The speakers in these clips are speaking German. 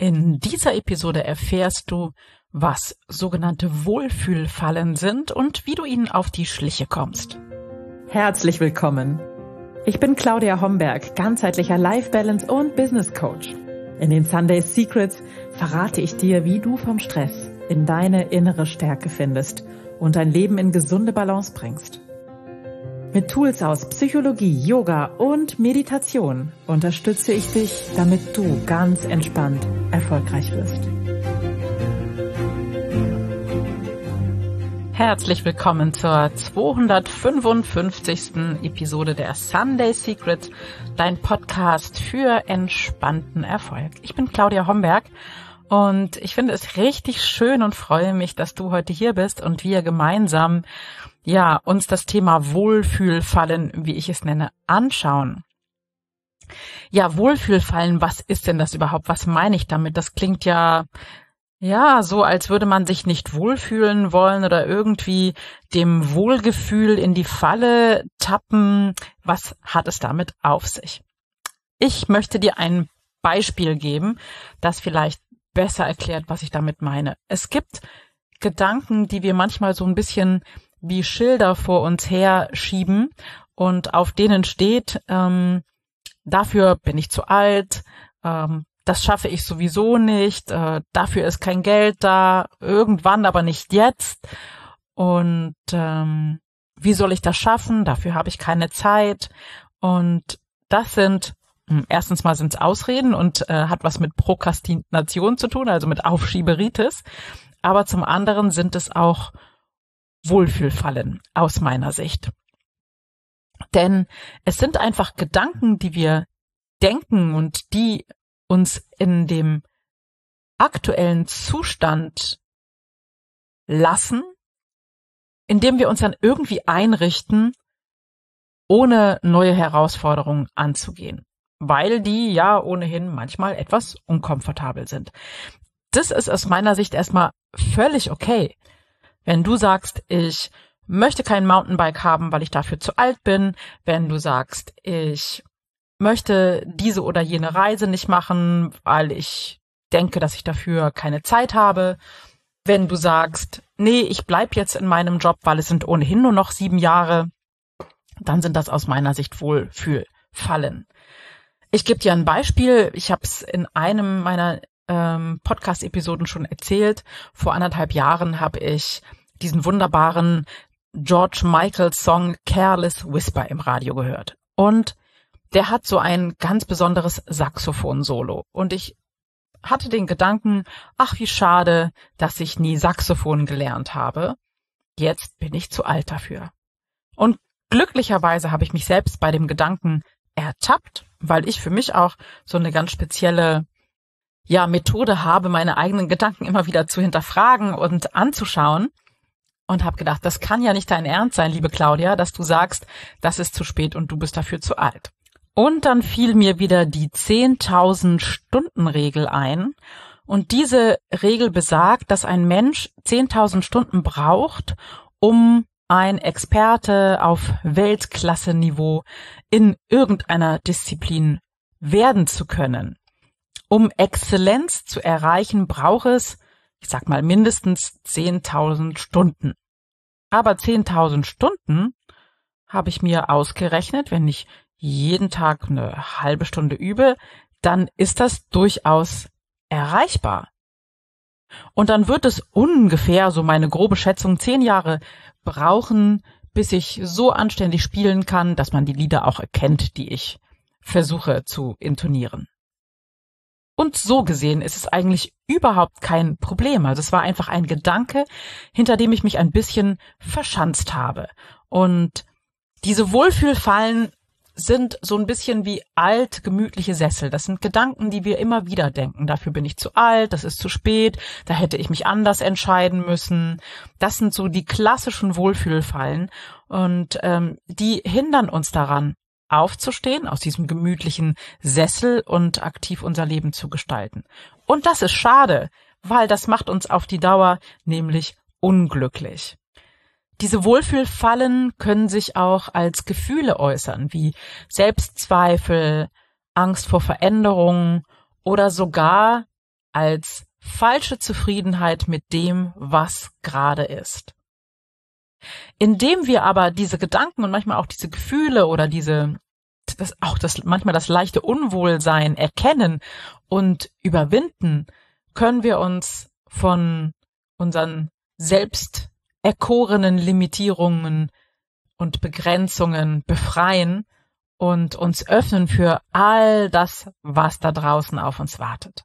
In dieser Episode erfährst du, was sogenannte Wohlfühlfallen sind und wie du ihnen auf die Schliche kommst. Herzlich willkommen. Ich bin Claudia Homberg, ganzheitlicher Life Balance und Business Coach. In den Sunday Secrets verrate ich dir, wie du vom Stress in deine innere Stärke findest und dein Leben in gesunde Balance bringst. Mit Tools aus Psychologie, Yoga und Meditation unterstütze ich dich, damit du ganz entspannt erfolgreich wirst. Herzlich willkommen zur 255. Episode der Sunday Secrets, dein Podcast für entspannten Erfolg. Ich bin Claudia Homberg und ich finde es richtig schön und freue mich, dass du heute hier bist und wir gemeinsam ja, uns das Thema Wohlfühlfallen, wie ich es nenne, anschauen. Ja, Wohlfühlfallen, was ist denn das überhaupt? Was meine ich damit? Das klingt ja, ja, so als würde man sich nicht wohlfühlen wollen oder irgendwie dem Wohlgefühl in die Falle tappen. Was hat es damit auf sich? Ich möchte dir ein Beispiel geben, das vielleicht besser erklärt, was ich damit meine. Es gibt Gedanken, die wir manchmal so ein bisschen wie Schilder vor uns her schieben und auf denen steht, ähm, dafür bin ich zu alt, ähm, das schaffe ich sowieso nicht, äh, dafür ist kein Geld da, irgendwann aber nicht jetzt. Und ähm, wie soll ich das schaffen? Dafür habe ich keine Zeit. Und das sind hm, erstens mal sind es Ausreden und äh, hat was mit Prokrastination zu tun, also mit Aufschieberitis. Aber zum anderen sind es auch Wohlfühlfallen aus meiner Sicht. Denn es sind einfach Gedanken, die wir denken und die uns in dem aktuellen Zustand lassen, indem wir uns dann irgendwie einrichten, ohne neue Herausforderungen anzugehen, weil die ja ohnehin manchmal etwas unkomfortabel sind. Das ist aus meiner Sicht erstmal völlig okay. Wenn du sagst, ich möchte kein Mountainbike haben, weil ich dafür zu alt bin, wenn du sagst, ich möchte diese oder jene Reise nicht machen, weil ich denke, dass ich dafür keine Zeit habe, wenn du sagst, nee, ich bleib jetzt in meinem Job, weil es sind ohnehin nur noch sieben Jahre, dann sind das aus meiner Sicht Wohlfühlfallen. Ich gebe dir ein Beispiel. Ich habe es in einem meiner ähm, Podcast-Episoden schon erzählt. Vor anderthalb Jahren habe ich diesen wunderbaren George Michael Song Careless Whisper im Radio gehört. Und der hat so ein ganz besonderes Saxophon-Solo. Und ich hatte den Gedanken, ach wie schade, dass ich nie Saxophon gelernt habe. Jetzt bin ich zu alt dafür. Und glücklicherweise habe ich mich selbst bei dem Gedanken ertappt, weil ich für mich auch so eine ganz spezielle ja, Methode habe, meine eigenen Gedanken immer wieder zu hinterfragen und anzuschauen und habe gedacht, das kann ja nicht dein Ernst sein, liebe Claudia, dass du sagst, das ist zu spät und du bist dafür zu alt. Und dann fiel mir wieder die 10.000 Stunden Regel ein. Und diese Regel besagt, dass ein Mensch 10.000 Stunden braucht, um ein Experte auf Weltklasse-Niveau in irgendeiner Disziplin werden zu können. Um Exzellenz zu erreichen, braucht es ich sag mal mindestens 10.000 Stunden. Aber 10.000 Stunden habe ich mir ausgerechnet, wenn ich jeden Tag eine halbe Stunde übe, dann ist das durchaus erreichbar. Und dann wird es ungefähr, so meine grobe Schätzung, zehn Jahre brauchen, bis ich so anständig spielen kann, dass man die Lieder auch erkennt, die ich versuche zu intonieren. Und so gesehen ist es eigentlich überhaupt kein Problem. Also es war einfach ein Gedanke, hinter dem ich mich ein bisschen verschanzt habe. Und diese Wohlfühlfallen sind so ein bisschen wie alt, gemütliche Sessel. Das sind Gedanken, die wir immer wieder denken. Dafür bin ich zu alt, das ist zu spät, da hätte ich mich anders entscheiden müssen. Das sind so die klassischen Wohlfühlfallen und ähm, die hindern uns daran, aufzustehen, aus diesem gemütlichen Sessel und aktiv unser Leben zu gestalten. Und das ist schade, weil das macht uns auf die Dauer nämlich unglücklich. Diese Wohlfühlfallen können sich auch als Gefühle äußern, wie Selbstzweifel, Angst vor Veränderungen oder sogar als falsche Zufriedenheit mit dem, was gerade ist. Indem wir aber diese Gedanken und manchmal auch diese Gefühle oder diese das, auch das manchmal das leichte Unwohlsein erkennen und überwinden, können wir uns von unseren selbst erkorenen Limitierungen und Begrenzungen befreien und uns öffnen für all das, was da draußen auf uns wartet.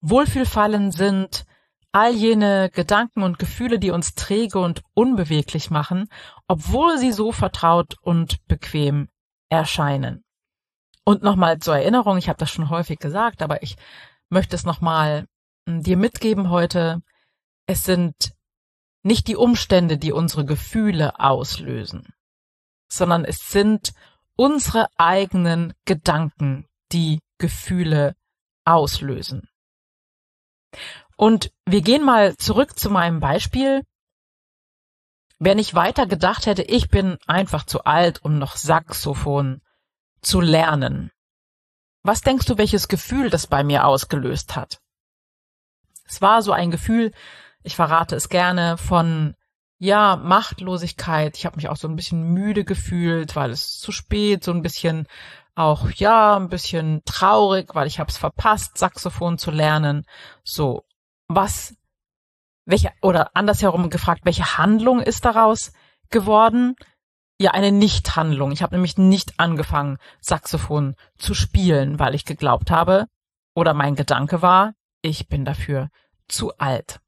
Wohlfühlfallen sind all jene Gedanken und Gefühle, die uns träge und unbeweglich machen, obwohl sie so vertraut und bequem erscheinen. Und nochmal zur Erinnerung, ich habe das schon häufig gesagt, aber ich möchte es nochmal hm, dir mitgeben heute. Es sind nicht die Umstände, die unsere Gefühle auslösen, sondern es sind unsere eigenen Gedanken, die Gefühle auslösen. Und wir gehen mal zurück zu meinem Beispiel. Wenn ich weiter gedacht hätte, ich bin einfach zu alt, um noch Saxophon zu lernen. Was denkst du, welches Gefühl das bei mir ausgelöst hat? Es war so ein Gefühl, ich verrate es gerne, von ja, Machtlosigkeit. Ich habe mich auch so ein bisschen müde gefühlt, weil es zu spät, so ein bisschen auch ja, ein bisschen traurig, weil ich habe es verpasst, Saxophon zu lernen. So, was, welche, oder andersherum gefragt, welche Handlung ist daraus geworden? Ja, eine Nichthandlung. Ich habe nämlich nicht angefangen, Saxophon zu spielen, weil ich geglaubt habe, oder mein Gedanke war, ich bin dafür zu alt.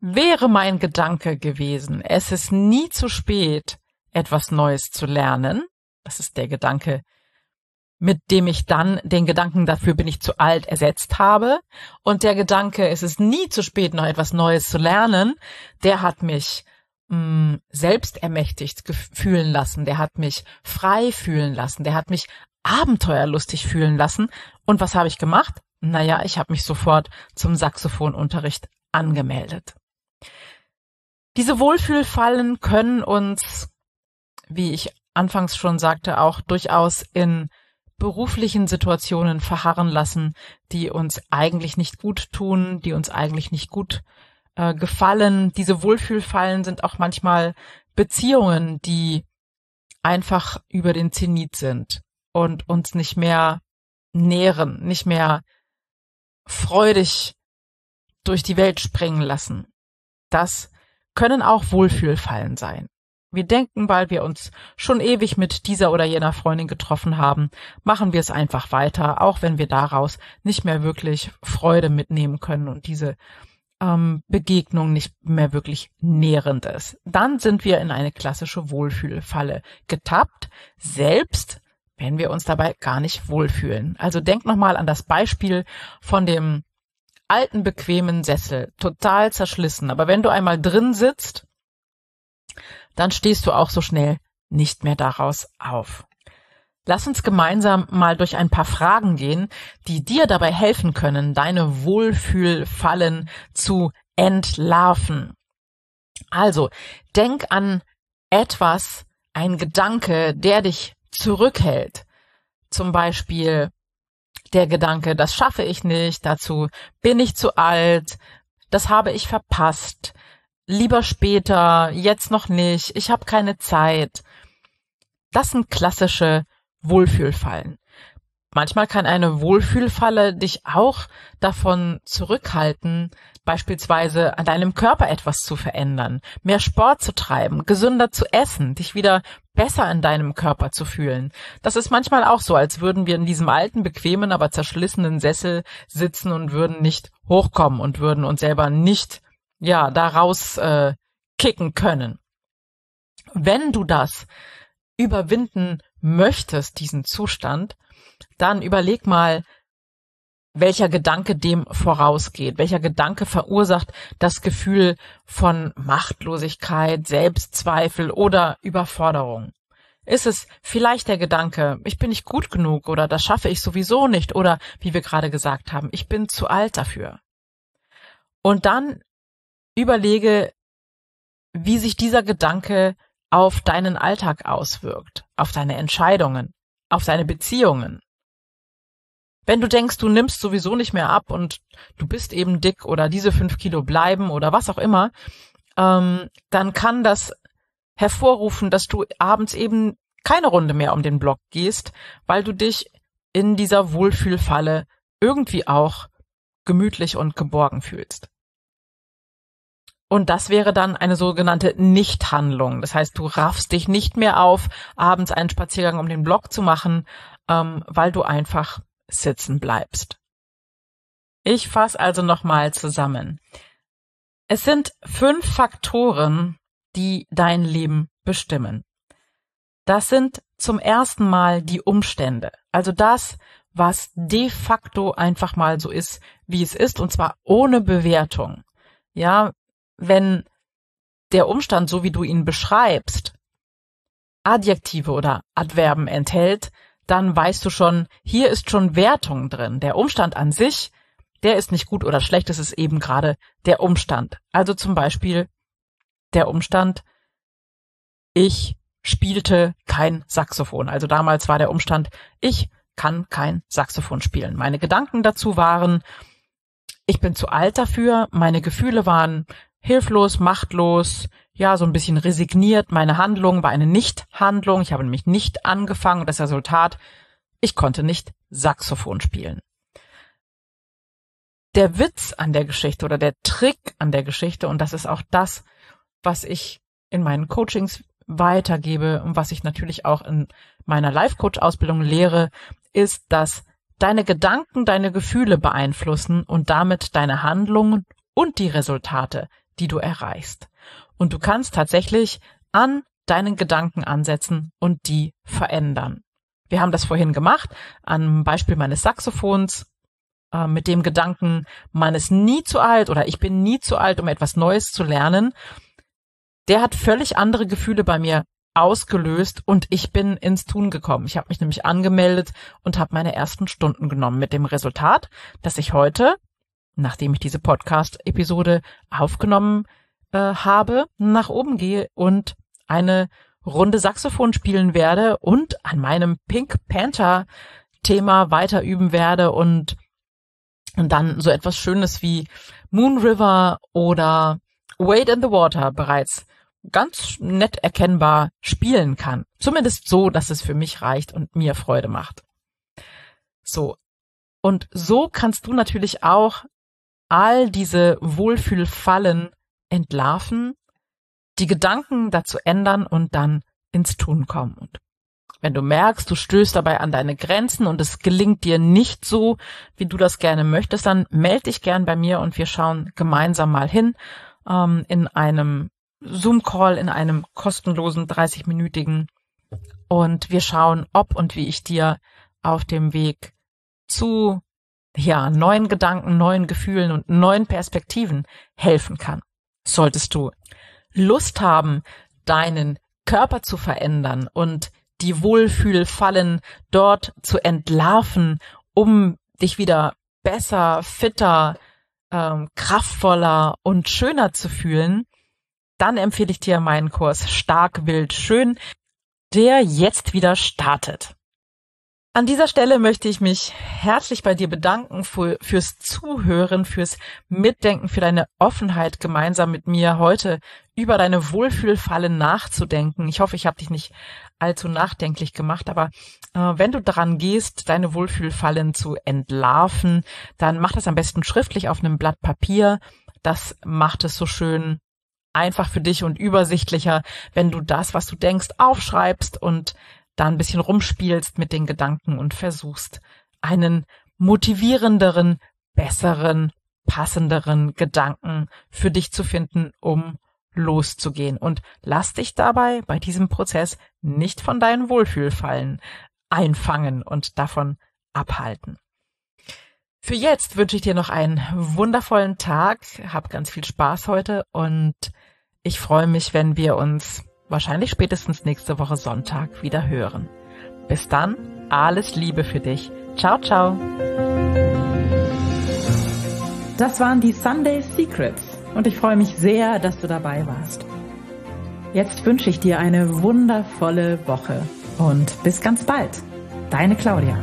Wäre mein Gedanke gewesen, es ist nie zu spät, etwas Neues zu lernen, das ist der Gedanke, mit dem ich dann den Gedanken dafür bin ich zu alt ersetzt habe. Und der Gedanke, es ist nie zu spät, noch etwas Neues zu lernen, der hat mich mh, mm, selbst ermächtigt fühlen lassen, der hat mich frei fühlen lassen, der hat mich abenteuerlustig fühlen lassen. Und was habe ich gemacht? Naja, ich habe mich sofort zum Saxophonunterricht angemeldet. Diese Wohlfühlfallen können uns, wie ich anfangs schon sagte, auch durchaus in beruflichen Situationen verharren lassen, die uns eigentlich nicht gut tun, die uns eigentlich nicht gut äh, gefallen. Diese Wohlfühlfallen sind auch manchmal Beziehungen, die einfach über den Zenit sind und uns nicht mehr nähren, nicht mehr freudig durch die Welt springen lassen. Das können auch Wohlfühlfallen sein. Wir denken, weil wir uns schon ewig mit dieser oder jener Freundin getroffen haben, machen wir es einfach weiter, auch wenn wir daraus nicht mehr wirklich Freude mitnehmen können und diese ähm, Begegnung nicht mehr wirklich nährend ist. Dann sind wir in eine klassische Wohlfühlfalle getappt, selbst wenn wir uns dabei gar nicht wohlfühlen. Also denk nochmal an das Beispiel von dem alten bequemen Sessel, total zerschlissen. Aber wenn du einmal drin sitzt, dann stehst du auch so schnell nicht mehr daraus auf. Lass uns gemeinsam mal durch ein paar Fragen gehen, die dir dabei helfen können, deine Wohlfühlfallen zu entlarven. Also, denk an etwas, ein Gedanke, der dich zurückhält. Zum Beispiel der Gedanke, das schaffe ich nicht, dazu bin ich zu alt, das habe ich verpasst, lieber später, jetzt noch nicht, ich habe keine Zeit. Das sind klassische Wohlfühlfallen. Manchmal kann eine Wohlfühlfalle dich auch davon zurückhalten, beispielsweise an deinem Körper etwas zu verändern, mehr Sport zu treiben, gesünder zu essen, dich wieder besser in deinem Körper zu fühlen. Das ist manchmal auch so, als würden wir in diesem alten, bequemen, aber zerschlissenen Sessel sitzen und würden nicht hochkommen und würden uns selber nicht ja, daraus äh, kicken können. Wenn du das überwinden möchtest, diesen Zustand, dann überleg mal, welcher Gedanke dem vorausgeht, welcher Gedanke verursacht das Gefühl von Machtlosigkeit, Selbstzweifel oder Überforderung. Ist es vielleicht der Gedanke, ich bin nicht gut genug oder das schaffe ich sowieso nicht oder wie wir gerade gesagt haben, ich bin zu alt dafür. Und dann überlege, wie sich dieser Gedanke auf deinen Alltag auswirkt, auf deine Entscheidungen, auf deine Beziehungen. Wenn du denkst, du nimmst sowieso nicht mehr ab und du bist eben dick oder diese fünf Kilo bleiben oder was auch immer, ähm, dann kann das hervorrufen, dass du abends eben keine Runde mehr um den Block gehst, weil du dich in dieser Wohlfühlfalle irgendwie auch gemütlich und geborgen fühlst. Und das wäre dann eine sogenannte Nichthandlung. Das heißt, du raffst dich nicht mehr auf, abends einen Spaziergang um den Block zu machen, ähm, weil du einfach sitzen bleibst. Ich fasse also nochmal zusammen. Es sind fünf Faktoren, die dein Leben bestimmen. Das sind zum ersten Mal die Umstände. Also das, was de facto einfach mal so ist, wie es ist, und zwar ohne Bewertung. Ja, wenn der Umstand, so wie du ihn beschreibst, Adjektive oder Adverben enthält, dann weißt du schon, hier ist schon Wertung drin. Der Umstand an sich, der ist nicht gut oder schlecht, es ist eben gerade der Umstand. Also zum Beispiel der Umstand, ich spielte kein Saxophon. Also damals war der Umstand, ich kann kein Saxophon spielen. Meine Gedanken dazu waren, ich bin zu alt dafür, meine Gefühle waren hilflos, machtlos, ja, so ein bisschen resigniert. Meine Handlung war eine Nichthandlung. Ich habe nämlich nicht angefangen. Das Resultat, ich konnte nicht Saxophon spielen. Der Witz an der Geschichte oder der Trick an der Geschichte, und das ist auch das, was ich in meinen Coachings weitergebe und was ich natürlich auch in meiner Life-Coach-Ausbildung lehre, ist, dass deine Gedanken deine Gefühle beeinflussen und damit deine Handlungen und die Resultate, die du erreichst. Und du kannst tatsächlich an deinen Gedanken ansetzen und die verändern. Wir haben das vorhin gemacht, am Beispiel meines Saxophons, äh, mit dem Gedanken, man ist nie zu alt oder ich bin nie zu alt, um etwas Neues zu lernen. Der hat völlig andere Gefühle bei mir ausgelöst und ich bin ins Tun gekommen. Ich habe mich nämlich angemeldet und habe meine ersten Stunden genommen mit dem Resultat, dass ich heute nachdem ich diese Podcast-Episode aufgenommen äh, habe, nach oben gehe und eine Runde Saxophon spielen werde und an meinem Pink Panther Thema weiter üben werde und, und dann so etwas Schönes wie Moon River oder Wade in the Water bereits ganz nett erkennbar spielen kann. Zumindest so, dass es für mich reicht und mir Freude macht. So. Und so kannst du natürlich auch all diese Wohlfühlfallen entlarven, die Gedanken dazu ändern und dann ins Tun kommen. Und wenn du merkst, du stößt dabei an deine Grenzen und es gelingt dir nicht so, wie du das gerne möchtest, dann melde dich gern bei mir und wir schauen gemeinsam mal hin ähm, in einem Zoom-Call, in einem kostenlosen 30-minütigen und wir schauen, ob und wie ich dir auf dem Weg zu ja, neuen Gedanken, neuen Gefühlen und neuen Perspektiven helfen kann. Solltest du Lust haben, deinen Körper zu verändern und die Wohlfühlfallen dort zu entlarven, um dich wieder besser, fitter, ähm, kraftvoller und schöner zu fühlen, dann empfehle ich dir meinen Kurs Stark, Wild, Schön, der jetzt wieder startet. An dieser Stelle möchte ich mich herzlich bei dir bedanken für, fürs Zuhören, fürs Mitdenken, für deine Offenheit, gemeinsam mit mir heute über deine Wohlfühlfalle nachzudenken. Ich hoffe, ich habe dich nicht allzu nachdenklich gemacht, aber äh, wenn du daran gehst, deine Wohlfühlfallen zu entlarven, dann mach das am besten schriftlich auf einem Blatt Papier. Das macht es so schön einfach für dich und übersichtlicher, wenn du das, was du denkst, aufschreibst und da ein bisschen rumspielst mit den Gedanken und versuchst, einen motivierenderen, besseren, passenderen Gedanken für dich zu finden, um loszugehen. Und lass dich dabei bei diesem Prozess nicht von deinen Wohlfühlfallen einfangen und davon abhalten. Für jetzt wünsche ich dir noch einen wundervollen Tag, hab ganz viel Spaß heute und ich freue mich, wenn wir uns wahrscheinlich spätestens nächste Woche Sonntag wieder hören. Bis dann, alles Liebe für dich. Ciao, ciao. Das waren die Sunday Secrets und ich freue mich sehr, dass du dabei warst. Jetzt wünsche ich dir eine wundervolle Woche und bis ganz bald. Deine Claudia.